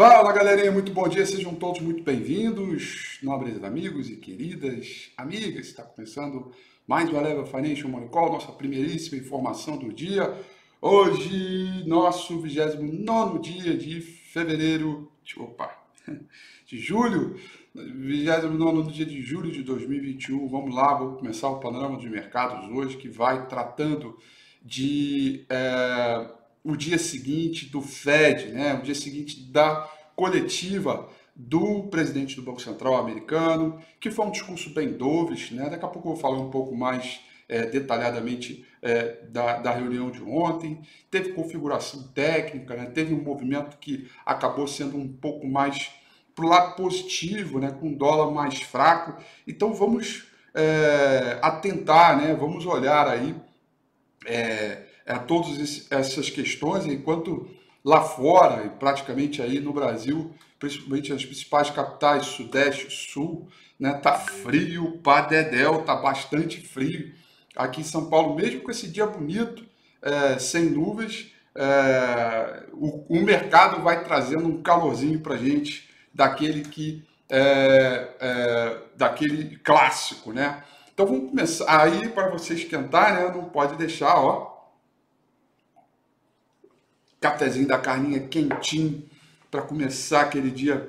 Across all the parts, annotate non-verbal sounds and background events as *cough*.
Fala galerinha, muito bom dia, sejam todos muito bem-vindos, nobres amigos e queridas amigas. Está começando mais o Level Financial Call, nossa primeiríssima informação do dia. Hoje, nosso 29 dia de fevereiro, opa, *laughs* de julho, 29 dia de julho de 2021. Vamos lá, vou começar o panorama de mercados hoje que vai tratando de. É o dia seguinte do Fed, né, o dia seguinte da coletiva do presidente do Banco Central americano, que foi um discurso bem dovish, né? Daqui a pouco eu vou falar um pouco mais é, detalhadamente é, da, da, reunião de ontem. Teve configuração técnica, né? teve um movimento que acabou sendo um pouco mais para o lado positivo, né? com dólar mais fraco. Então vamos é, atentar, né? vamos olhar aí é, a todas essas questões, enquanto lá fora, e praticamente aí no Brasil, principalmente as principais capitais, Sudeste, Sul, né, tá frio para dedéu, tá bastante frio. Aqui em São Paulo, mesmo com esse dia bonito, é, sem nuvens, é, o, o, mercado vai trazendo um calorzinho para gente, daquele que é, é, daquele clássico, né? Então vamos começar aí para você esquentar, né? Não pode deixar, ó, cafezinho da carninha quentinho para começar aquele dia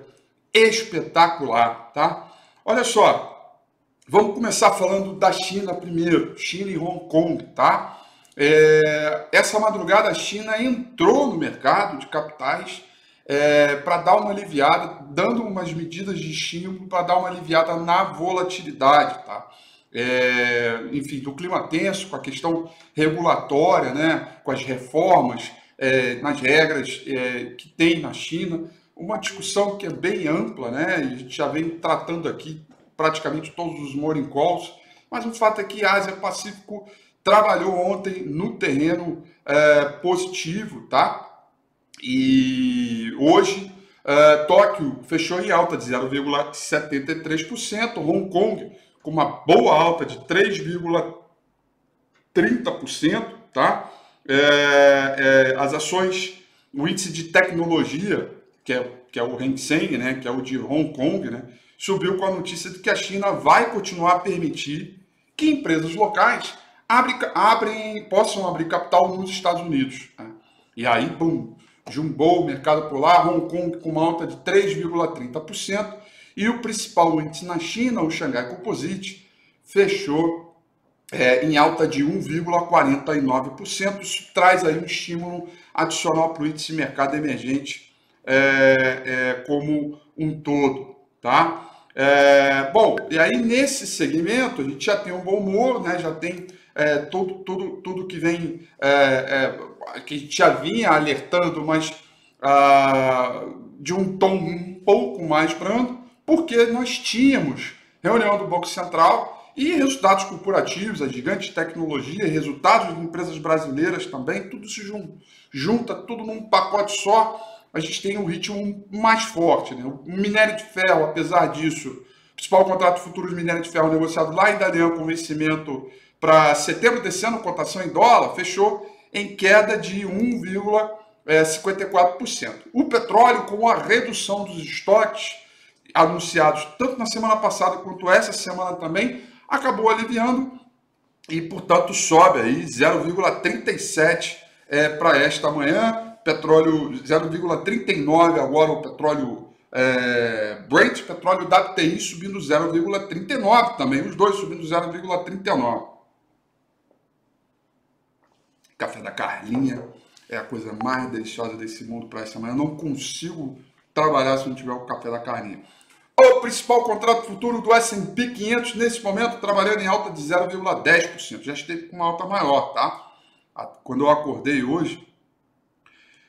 espetacular, tá? Olha só, vamos começar falando da China primeiro, China e Hong Kong, tá? É, essa madrugada a China entrou no mercado de capitais é, para dar uma aliviada, dando umas medidas de estímulo para dar uma aliviada na volatilidade, tá? É, enfim, do clima tenso, com a questão regulatória, né, com as reformas é, nas regras é, que tem na China, uma discussão que é bem ampla, né? A gente já vem tratando aqui praticamente todos os morning calls, mas o fato é que a Ásia Pacífico trabalhou ontem no terreno é, positivo, tá? E hoje é, Tóquio fechou em alta de 0,73%, Hong Kong com uma boa alta de 3,30%, tá? É, é, as ações, o índice de tecnologia, que é, que é o Hang Seng, né, que é o de Hong Kong, né, subiu com a notícia de que a China vai continuar a permitir que empresas locais abre, abrem, possam abrir capital nos Estados Unidos. Né? E aí, bum, jumbou o mercado por lá, Hong Kong com uma alta de 3,30%, e o principal índice na China, o Shanghai Composite, fechou é, em alta de 1,49%. Isso traz aí um estímulo adicional para o índice mercado emergente é, é, como um todo, tá? É, bom, e aí nesse segmento a gente já tem um bom humor, né? Já tem é, tudo, tudo, tudo que vem é, que a gente já vinha alertando, mas ah, de um tom um pouco mais brando, porque nós tínhamos reunião do Banco Central e resultados corporativos, a gigante tecnologia, resultados de empresas brasileiras também, tudo se junta, tudo num pacote só. A gente tem um ritmo mais forte. Né? O minério de ferro, apesar disso, o principal contrato futuro de minério de ferro negociado lá em Dalian com vencimento para setembro desse ano, cotação em dólar, fechou em queda de 1,54%. O petróleo, com a redução dos estoques anunciados tanto na semana passada quanto essa semana também, acabou aliviando e, portanto, sobe aí 0,37 é, para esta manhã. Petróleo 0,39 agora o petróleo é, Brent, petróleo WTI subindo 0,39 também, os dois subindo 0,39. Café da Carlinha é a coisa mais deliciosa desse mundo para esta manhã. Eu não consigo trabalhar se não tiver o café da Carlinha. O principal contrato futuro do S&P 500 nesse momento trabalhando em alta de 0,10%. Já esteve com uma alta maior, tá? Quando eu acordei hoje,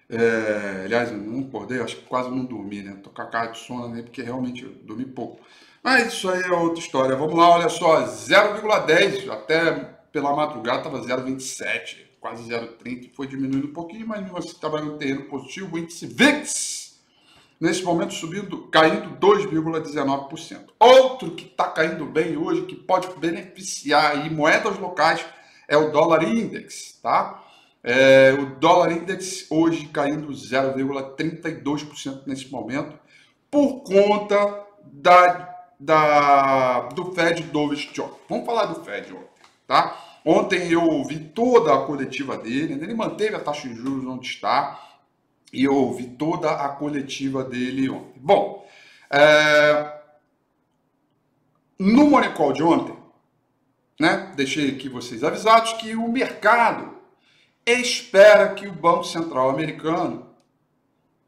é, aliás, não acordei, acho que quase não dormi, né? Tô com a cara de sono, né? Porque realmente eu dormi pouco. Mas isso aí é outra história. Vamos lá, olha só, 0,10, até pela madrugada estava 0,27, quase 0,30, foi diminuindo um pouquinho, mas assim estava no terreno positivo. O índice VIX nesse momento subindo, caindo 2,19%. Outro que está caindo bem hoje, que pode beneficiar aí moedas locais, é o dólar index, tá? É, o dólar index hoje caindo 0,32% nesse momento, por conta da, da, do Fed Dovish Job. Vamos falar do Fed ontem, tá? Ontem eu ouvi toda a coletiva dele, ele manteve a taxa de juros onde está, e ouvi toda a coletiva dele ontem. Bom, é, no Money Call de ontem, né, deixei aqui vocês avisados que o mercado espera que o Banco Central americano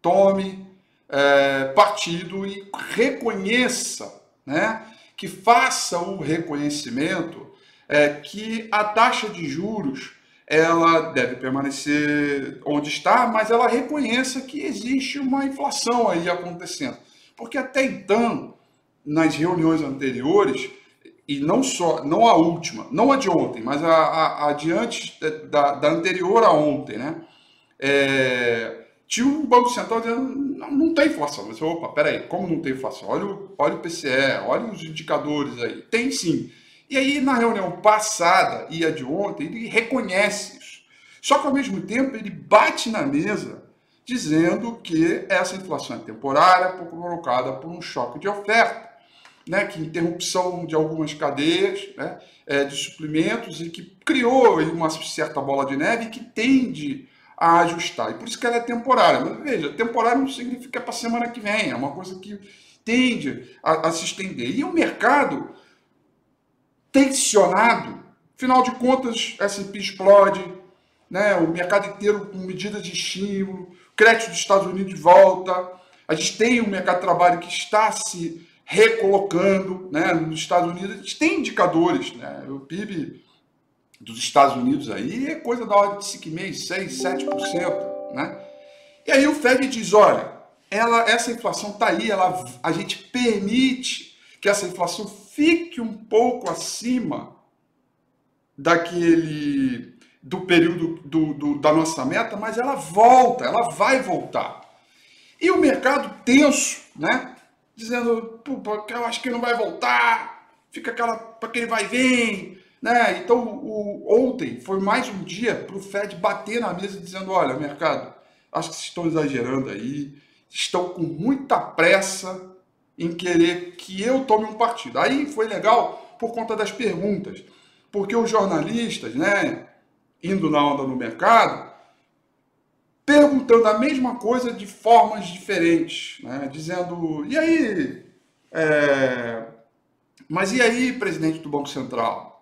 tome é, partido e reconheça, né, que faça o reconhecimento é, que a taxa de juros ela deve permanecer onde está, mas ela reconheça que existe uma inflação aí acontecendo. Porque até então, nas reuniões anteriores, e não só, não a última, não a de ontem, mas a, a, a de antes da, da anterior a ontem, né? É, tinha um Banco Central dizendo, não, não tem inflação. Mas, opa, peraí, como não tem inflação? Olha o, olha o PCE, olha os indicadores aí. Tem sim. E aí, na reunião passada e a de ontem, ele reconhece isso. Só que, ao mesmo tempo, ele bate na mesa dizendo que essa inflação é temporária, provocada por um choque de oferta né, que interrupção de algumas cadeias né, é, de suprimentos e que criou uma certa bola de neve que tende a ajustar. E por isso que ela é temporária. Mas veja, temporária não significa é para a semana que vem, é uma coisa que tende a, a se estender. E o mercado tensionado, afinal de contas, S&P explode, né, o mercado inteiro com medidas de estímulo, crédito dos Estados Unidos volta, a gente tem um mercado de trabalho que está se recolocando, né? Nos Estados Unidos a gente tem indicadores, né? O PIB dos Estados Unidos aí é coisa da ordem de 5,5%, 6, 7%, né? E aí o Fed diz, olha, ela, essa inflação está aí, ela, a gente permite que essa inflação fique um pouco acima daquele do período do, do, da nossa meta, mas ela volta, ela vai voltar. E o mercado tenso, né? dizendo, eu acho que não vai voltar, fica aquela, para aquele vai e vem, né? Então, o, ontem foi mais um dia para o Fed bater na mesa dizendo, olha, mercado, acho que vocês estão exagerando aí, estão com muita pressa em querer que eu tome um partido. Aí foi legal por conta das perguntas, porque os jornalistas, né, indo na onda no mercado, perguntando a mesma coisa de formas diferentes, né? dizendo: e aí, é... mas e aí, presidente do Banco Central?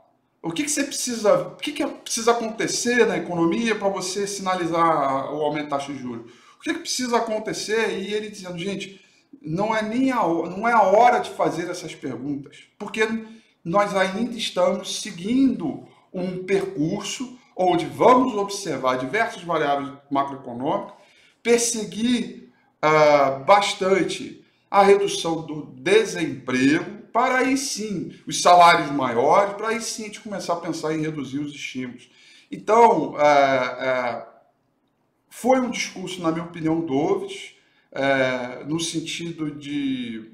O que, que você precisa, o que, que precisa acontecer na economia para você sinalizar o aumento da taxa de juros? O que, que precisa acontecer? E ele dizendo, gente, não é nem a, não é a hora de fazer essas perguntas, porque nós ainda estamos seguindo um percurso onde vamos observar diversas variáveis macroeconômicas, perseguir uh, bastante a redução do desemprego, para aí sim os salários maiores, para aí sim a gente começar a pensar em reduzir os estímulos. Então, uh, uh, foi um discurso, na minha opinião, doves, no sentido de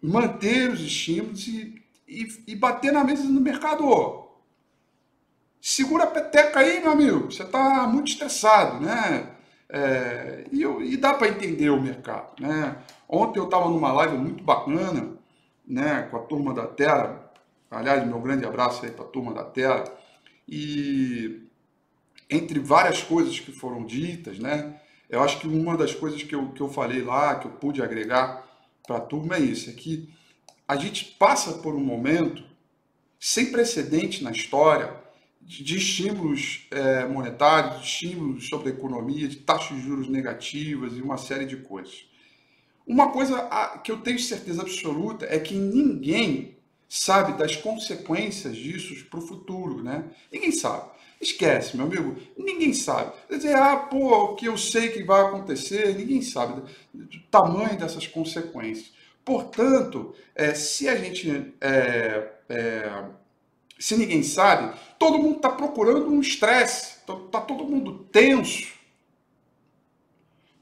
manter os estímulos e, e, e bater na mesa no mercado segura a peteca aí, meu amigo. Você está muito estressado, né? É, e, e, dá para entender o mercado, né? Ontem eu estava numa live muito bacana, né? Com a turma da Terra. Aliás, meu grande abraço aí para a turma da Terra. E entre várias coisas que foram ditas, né? Eu acho que uma das coisas que eu, que eu falei lá, que eu pude agregar para a turma é isso, é que a gente passa por um momento sem precedente na história de estímulos é, monetários, de estímulos sobre a economia, de taxas de juros negativas e uma série de coisas. Uma coisa que eu tenho certeza absoluta é que ninguém sabe das consequências disso para o futuro, né? Ninguém sabe. Esquece, meu amigo, ninguém sabe. Dizer, ah, pô, o que eu sei que vai acontecer, ninguém sabe do tamanho dessas consequências. Portanto, é, se a gente é, é, se ninguém sabe, todo mundo está procurando um estresse, está tá todo mundo tenso,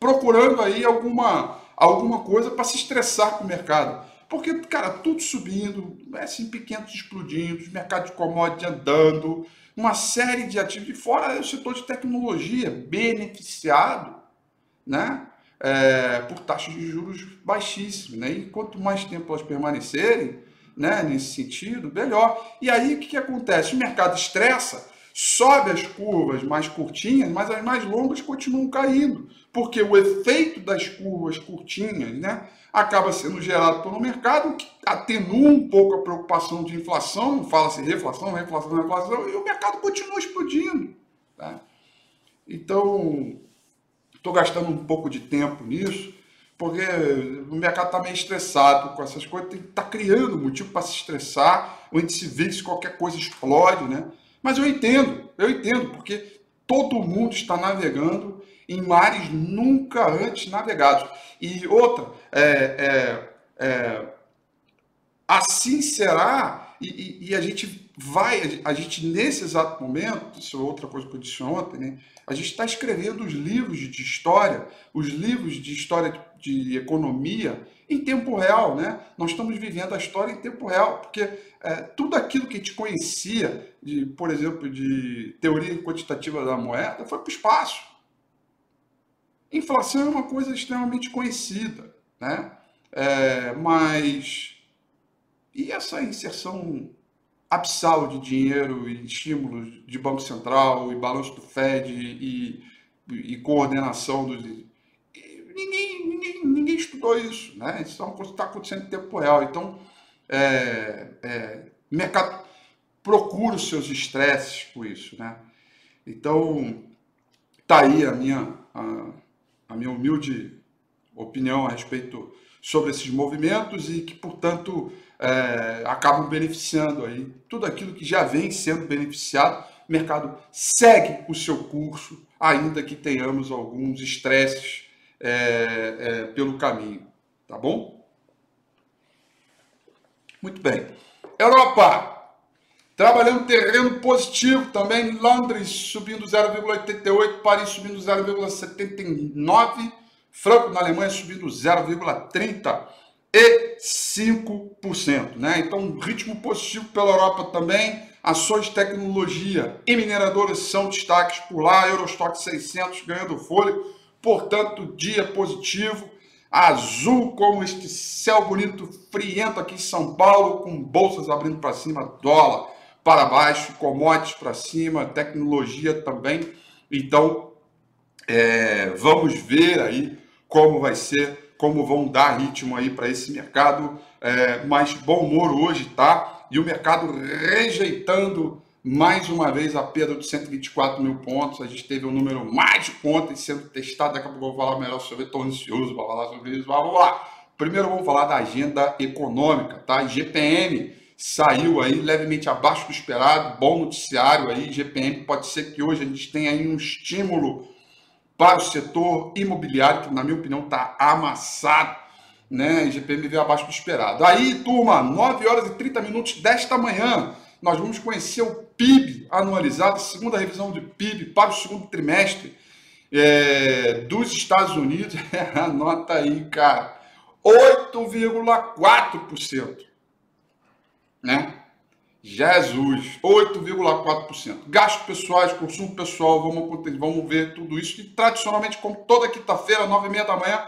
procurando aí alguma, alguma coisa para se estressar com o mercado. Porque, cara, tudo subindo, S&P 500 explodindo, mercado de commodities andando, uma série de ativos, e fora o setor de tecnologia beneficiado, né? É, por taxas de juros baixíssimas, né? E quanto mais tempo elas permanecerem, né, nesse sentido, melhor. E aí o que, que acontece? O mercado estressa, sobe as curvas mais curtinhas, mas as mais longas continuam caindo, porque o efeito das curvas curtinhas né, acaba sendo gerado pelo mercado, que atenua um pouco a preocupação de inflação, fala-se reflação, reflação, reflação, e o mercado continua explodindo. Tá? Então, estou gastando um pouco de tempo nisso, porque o mercado está meio estressado com essas coisas, está criando motivo para se estressar, o índice VIX, qualquer coisa explode, né? Mas eu entendo, eu entendo, porque todo mundo está navegando em mares nunca antes navegados. E outra, é, é, é, assim será, e, e, e, a gente vai, a gente nesse exato momento, isso é outra coisa que eu disse ontem, né? a gente está escrevendo os livros de história, os livros de história de, economia, em tempo real, né? Nós estamos vivendo a história em tempo real, porque é, tudo aquilo que a gente conhecia, de, por exemplo, de teoria quantitativa da moeda, foi para o espaço. Inflação é uma coisa extremamente conhecida, né? É, mas e essa inserção abissal de dinheiro e estímulos de Banco Central e balanço do Fed e, e coordenação dos ninguém, ninguém, ninguém estudou isso, né? Isso é está acontecendo em tempo real. Então, é, é, mercado procura os seus estresses com isso, né? Então, tá aí a minha, a, a minha humilde opinião a respeito sobre esses movimentos e que, portanto, é, acabam beneficiando aí tudo aquilo que já vem sendo beneficiado. O mercado segue o seu curso, ainda que tenhamos alguns estresses é, é, pelo caminho, tá bom? Muito bem. Europa, trabalhando terreno positivo também, Londres subindo 0,88, Paris subindo 0,79, Franco na Alemanha subindo 0,35%, né? Então, ritmo positivo pela Europa também, ações de tecnologia e mineradoras são destaques por lá, Eurostock 600 ganhando fôlego, portanto, dia positivo, azul como este céu bonito, friento aqui em São Paulo, com bolsas abrindo para cima, dólar para baixo, commodities para cima, tecnologia também. Então, é, vamos ver aí como vai ser, como vão dar ritmo aí para esse mercado. É, mas bom humor hoje, tá? E o mercado rejeitando mais uma vez a perda de 124 mil pontos. A gente teve um número mais de pontos sendo testado. Daqui a pouco eu vou falar melhor sobre. Estou ansioso para falar sobre isso. Vamos lá. Primeiro vamos falar da agenda econômica, tá? GPM saiu aí levemente abaixo do esperado. Bom noticiário aí. GPM pode ser que hoje a gente tenha aí um estímulo para o setor imobiliário, que na minha opinião está amassado. Né? GPM veio abaixo do esperado. Aí, turma, 9 horas e 30 minutos desta manhã nós vamos conhecer o PIB anualizado, segunda revisão de PIB para o segundo trimestre é, dos Estados Unidos. *laughs* Anota aí, cara, 8,4%. Né? Jesus, 8,4%. Gastos pessoais, consumo pessoal, vamos, vamos ver tudo isso. E tradicionalmente, como toda quinta-feira, nove e meia da manhã,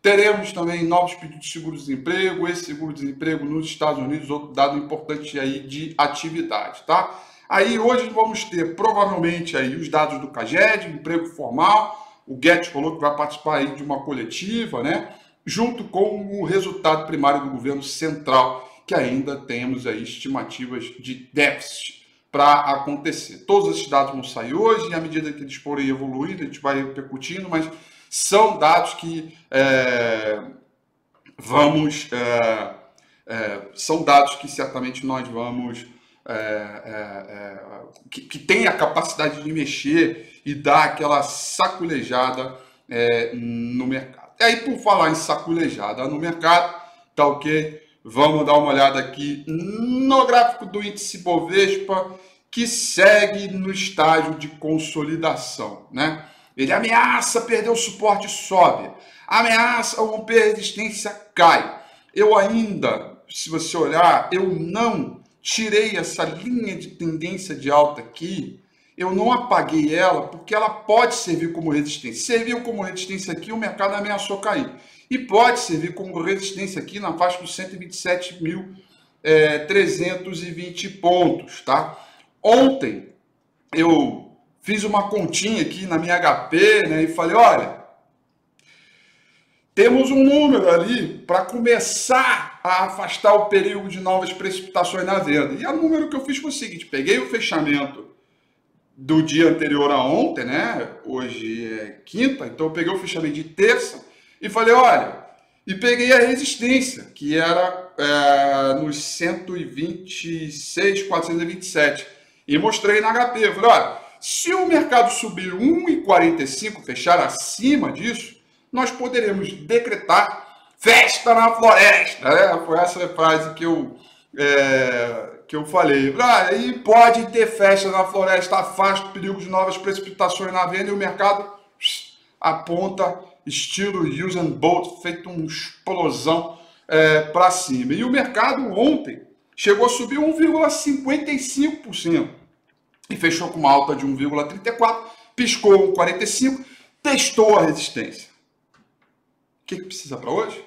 Teremos também novos pedidos de seguro-desemprego, esse seguro-desemprego nos Estados Unidos, outro dado importante aí de atividade, tá? Aí hoje vamos ter provavelmente aí os dados do CAGED, emprego formal, o Guedes falou que vai participar aí de uma coletiva, né? Junto com o resultado primário do governo central, que ainda temos aí estimativas de déficit para acontecer. Todos esses dados vão sair hoje e à medida que eles forem evoluindo, a gente vai repercutindo, mas são dados que é, vamos. É, é, são dados que certamente nós vamos. É, é, é, que, que tem a capacidade de mexer e dar aquela saculejada no mercado. E aí, por falar em saculejada no mercado, tá ok? Vamos dar uma olhada aqui no gráfico do índice Bovespa, que segue no estágio de consolidação, né? Ele ameaça perder o suporte, sobe. Ameaça romper resistência, cai. eu ainda, se você olhar, eu não tirei essa linha de tendência de alta aqui, eu não apaguei ela porque ela pode servir como resistência. Serviu como resistência aqui, o mercado ameaçou cair. E pode servir como resistência aqui na faixa dos 127.320 é, pontos, tá? Ontem eu fiz uma continha aqui na minha HP, né, e falei, olha, temos um número ali para começar a afastar o perigo de novas precipitações na venda. E o número que eu fiz foi o seguinte: peguei o fechamento do dia anterior a ontem, né? Hoje é quinta, então eu peguei o fechamento de terça e falei: olha, e peguei a resistência, que era é, nos 126,427, e mostrei na HP. Eu falei: olha, se o mercado subir 1,45, fechar acima disso nós poderemos decretar festa na floresta. Né? Foi essa frase que eu, é, que eu falei. Ah, e pode ter festa na floresta, afasta o perigo de novas precipitações na venda e o mercado aponta estilo Usain Bolt, feito uma explosão é, para cima. E o mercado ontem chegou a subir 1,55% e fechou com uma alta de 1,34%, piscou 1,45%, testou a resistência que, que precisa para hoje?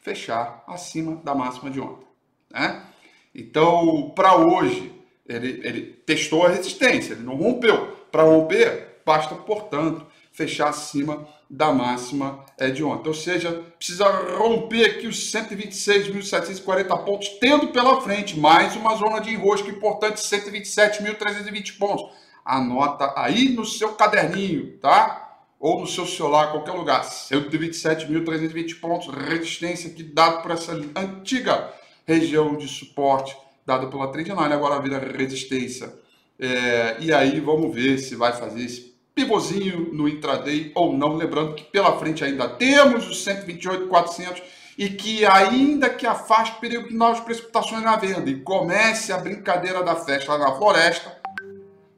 Fechar acima da máxima de ontem. Né? Então, para hoje, ele, ele testou a resistência, ele não rompeu. Para romper, basta, portanto, fechar acima da máxima é, de ontem. Ou seja, precisa romper aqui os 126.740 pontos, tendo pela frente mais uma zona de enrosco importante, 127.320 pontos. Anota aí no seu caderninho, tá? ou no seu celular, qualquer lugar. 127.320 pontos, resistência que dado por essa antiga região de suporte dada pela Trendline, agora vira resistência. É, e aí vamos ver se vai fazer esse pivôzinho no intraday ou não. Lembrando que pela frente ainda temos os 128.400 e que ainda que afaste o perigo de novas precipitações na venda e comece a brincadeira da festa lá na floresta,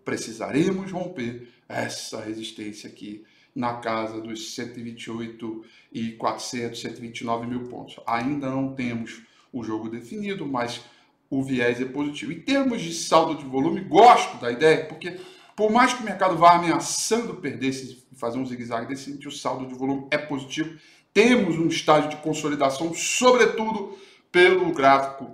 precisaremos romper essa resistência aqui na casa dos 128 e 400, 129 mil pontos. Ainda não temos o jogo definido, mas o viés é positivo. Em termos de saldo de volume, gosto da ideia, porque por mais que o mercado vá ameaçando perder, fazer um zigue-zague desse, o saldo de volume é positivo. Temos um estágio de consolidação, sobretudo pelo gráfico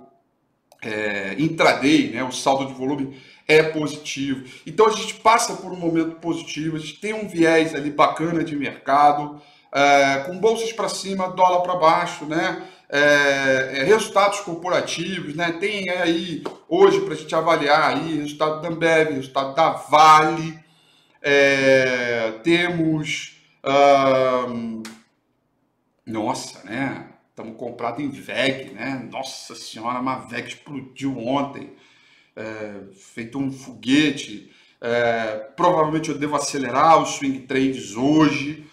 é, intraday, né, o saldo de volume é positivo. Então a gente passa por um momento positivo, a gente tem um viés ali bacana de mercado, é, com bolsas para cima, dólar para baixo, né? É, é, resultados corporativos, né? Tem aí hoje para a gente avaliar aí resultado da Ambev, resultado da Vale, é, temos nossa, né? Estamos comprados em VEG, né? Nossa senhora, uma VEG explodiu ontem é, feito um foguete. É, provavelmente eu devo acelerar os swing trades hoje,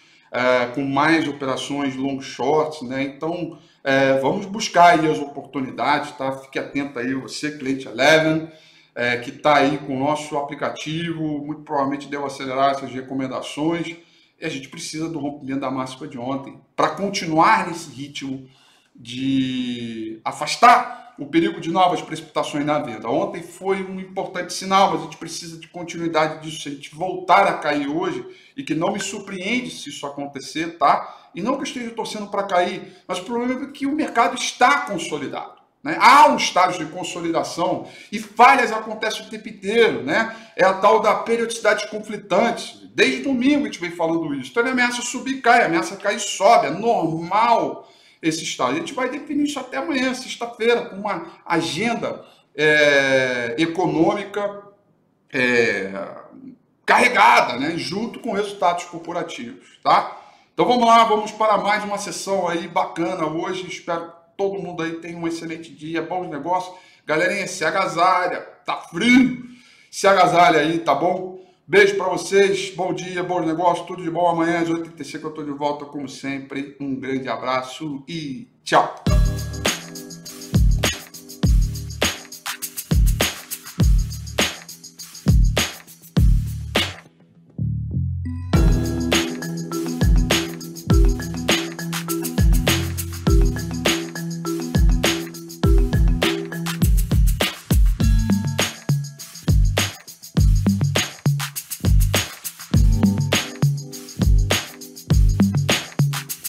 com mais operações long shorts, né? Então é, vamos buscar aí as oportunidades, tá? Fique atento aí, você, cliente Eleven, é, que está aí com o nosso aplicativo, muito provavelmente devo acelerar essas recomendações. E a gente precisa do rompimento da máxima de ontem para continuar nesse ritmo de afastar o perigo de novas precipitações na venda. Ontem foi um importante sinal, mas a gente precisa de continuidade disso. Se a gente voltar a cair hoje, e que não me surpreende se isso acontecer, tá? E não que eu esteja torcendo para cair, mas o problema é que o mercado está consolidado. Né? Há um estágio de consolidação e falhas acontecem o tempo inteiro. Né? É a tal da periodicidade conflitante. Desde domingo a gente vem falando isso. Então ele ameaça subir, cai, ameaça cair, sobe. É normal esse estado. A gente vai definir isso até amanhã, sexta-feira, com uma agenda é, econômica é, carregada, né, junto com resultados corporativos, tá? Então vamos lá, vamos para mais uma sessão aí bacana hoje. Espero que todo mundo aí tenha um excelente dia, bons negócios. Galerinha, se agasalha, tá frio, se agasalha aí, tá bom? Beijo para vocês, bom dia, bom negócio, tudo de bom. Amanhã às 8h35 eu estou de volta, como sempre. Um grande abraço e tchau!